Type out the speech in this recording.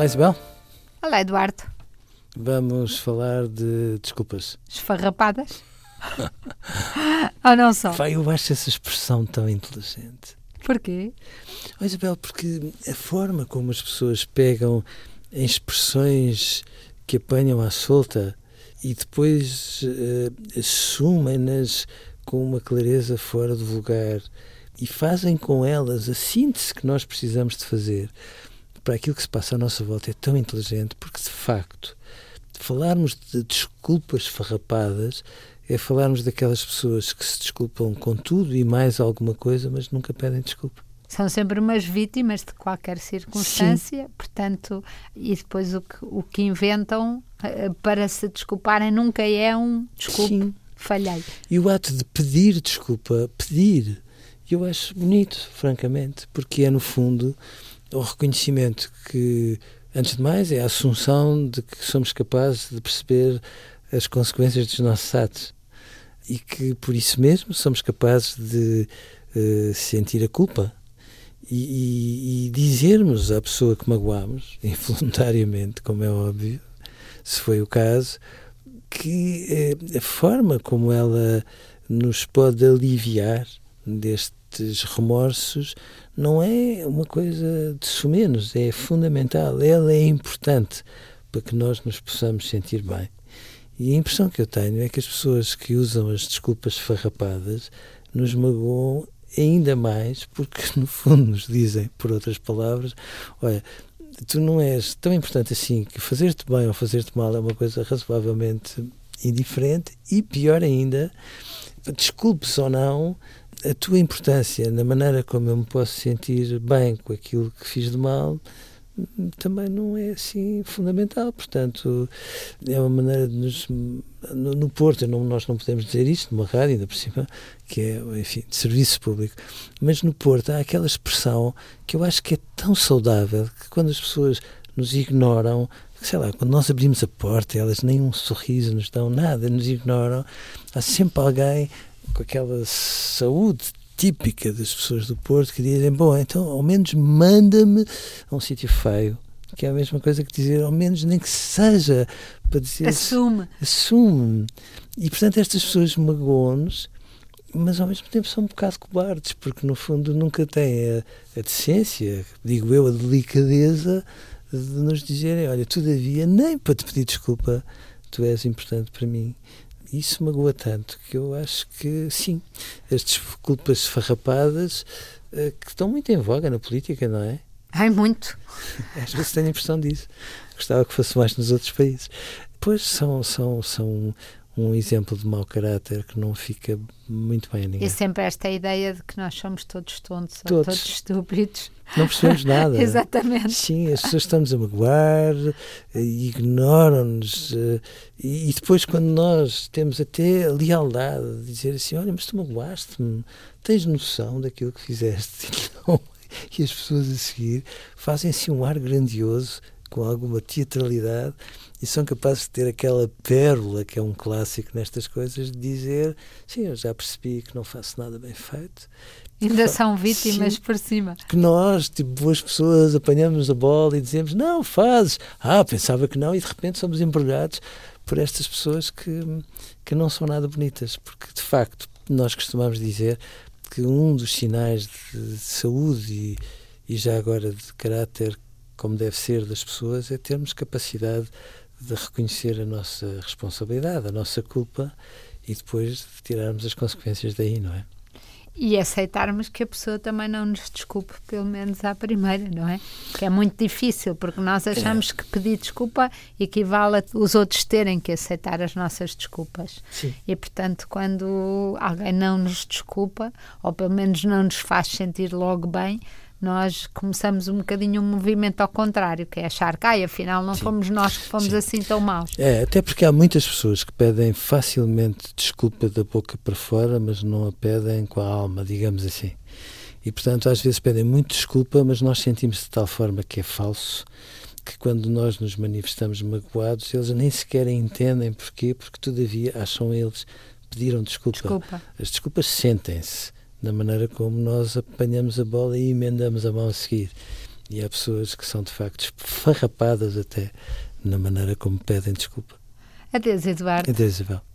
Olá, Isabel. Olá, Eduardo. Vamos falar de desculpas. Esfarrapadas? Ou não só? Vai, eu acho essa expressão tão inteligente. Porquê? Oh, Isabel, porque a forma como as pessoas pegam em expressões que apanham à solta e depois uh, assumem-nas com uma clareza fora do lugar e fazem com elas a síntese que nós precisamos de fazer para aquilo que se passa à nossa volta é tão inteligente, porque de facto falarmos de desculpas farrapadas é falarmos daquelas pessoas que se desculpam com tudo e mais alguma coisa, mas nunca pedem desculpa. São sempre umas vítimas de qualquer circunstância, Sim. portanto, e depois o que, o que inventam eh, para se desculparem nunca é um desculpe, Sim. falhei. E o ato de pedir desculpa, pedir, eu acho bonito, francamente, porque é no fundo o reconhecimento que, antes de mais, é a assunção de que somos capazes de perceber as consequências dos nossos atos. E que, por isso mesmo, somos capazes de uh, sentir a culpa e, e, e, dizermos à pessoa que magoamos, involuntariamente, como é óbvio, se foi o caso, que uh, a forma como ela nos pode aliviar destes remorsos não é uma coisa de sumenos, é fundamental. Ela é importante para que nós nos possamos sentir bem. E a impressão que eu tenho é que as pessoas que usam as desculpas farrapadas nos magoam ainda mais porque, no fundo, nos dizem, por outras palavras, olha, tu não és tão importante assim que fazer-te bem ou fazer-te mal é uma coisa razoavelmente indiferente e, pior ainda, desculpes ou não, a tua importância na maneira como eu me posso sentir bem com aquilo que fiz de mal também não é assim fundamental. Portanto, é uma maneira de nos. No, no Porto, não, nós não podemos dizer isto numa rádio, ainda por cima, que é, enfim, de serviço público, mas no Porto há aquela expressão que eu acho que é tão saudável que quando as pessoas nos ignoram, sei lá, quando nós abrimos a porta, elas nem um sorriso nos dão, nada, nos ignoram, há sempre alguém com aquela saúde típica das pessoas do Porto que dizem: Bom, então ao menos manda-me a um sítio feio. Que é a mesma coisa que dizer, ao menos nem que seja para dizer. Assume. Assume. E portanto, estas pessoas magoam-nos, mas ao mesmo tempo são um bocado cobardes, porque no fundo nunca têm a, a decência, digo eu, a delicadeza de nos dizerem: Olha, todavia, nem para te pedir desculpa, tu és importante para mim isso magoa tanto que eu acho que sim, as desculpas farrapadas uh, que estão muito em voga na política, não é? Ai, muito. Às vezes tenho a impressão disso. Gostava que fosse mais nos outros países. Pois são, são, são um exemplo de mau caráter que não fica muito bem a ninguém. E sempre esta ideia de que nós somos todos tontos todos. ou todos estúpidos. Não percebemos nada. Exatamente. Sim, as pessoas estamos a magoar, ignoram-nos e depois quando nós temos até a lealdade de dizer assim, olha, mas tu magoaste-me, tens noção daquilo que fizeste? E as pessoas a seguir fazem assim um ar grandioso com alguma teatralidade e são capazes de ter aquela pérola que é um clássico nestas coisas de dizer sim, eu já percebi que não faço nada bem feito Ainda são vítimas Sim, por cima. Que nós, tipo, boas pessoas, apanhamos a bola e dizemos não, fazes. Ah, pensava que não, e de repente somos embrulhados por estas pessoas que, que não são nada bonitas. Porque, de facto, nós costumamos dizer que um dos sinais de, de saúde e, e já agora de caráter como deve ser das pessoas é termos capacidade de reconhecer a nossa responsabilidade, a nossa culpa e depois de tirarmos as consequências daí, não é? E aceitarmos que a pessoa também não nos desculpe, pelo menos à primeira, não é? Que é muito difícil, porque nós achamos é. que pedir desculpa equivale a os outros terem que aceitar as nossas desculpas. Sim. E, portanto, quando alguém não nos desculpa, ou pelo menos não nos faz sentir logo bem, nós começamos um bocadinho um movimento ao contrário, que é achar que, ai, afinal, não Sim. fomos nós que fomos Sim. assim tão maus. É, até porque há muitas pessoas que pedem facilmente desculpa da boca para fora, mas não a pedem com a alma, digamos assim. E, portanto, às vezes pedem muito desculpa, mas nós sentimos de tal forma que é falso, que quando nós nos manifestamos magoados, eles nem sequer entendem porquê, porque, todavia, acham eles, pediram desculpa. Desculpa. As desculpas sentem-se na maneira como nós apanhamos a bola e emendamos a mão a seguir. E há pessoas que são de facto farrapadas até na maneira como pedem desculpa. Adeus, Eduardo. Adeus, Isabel.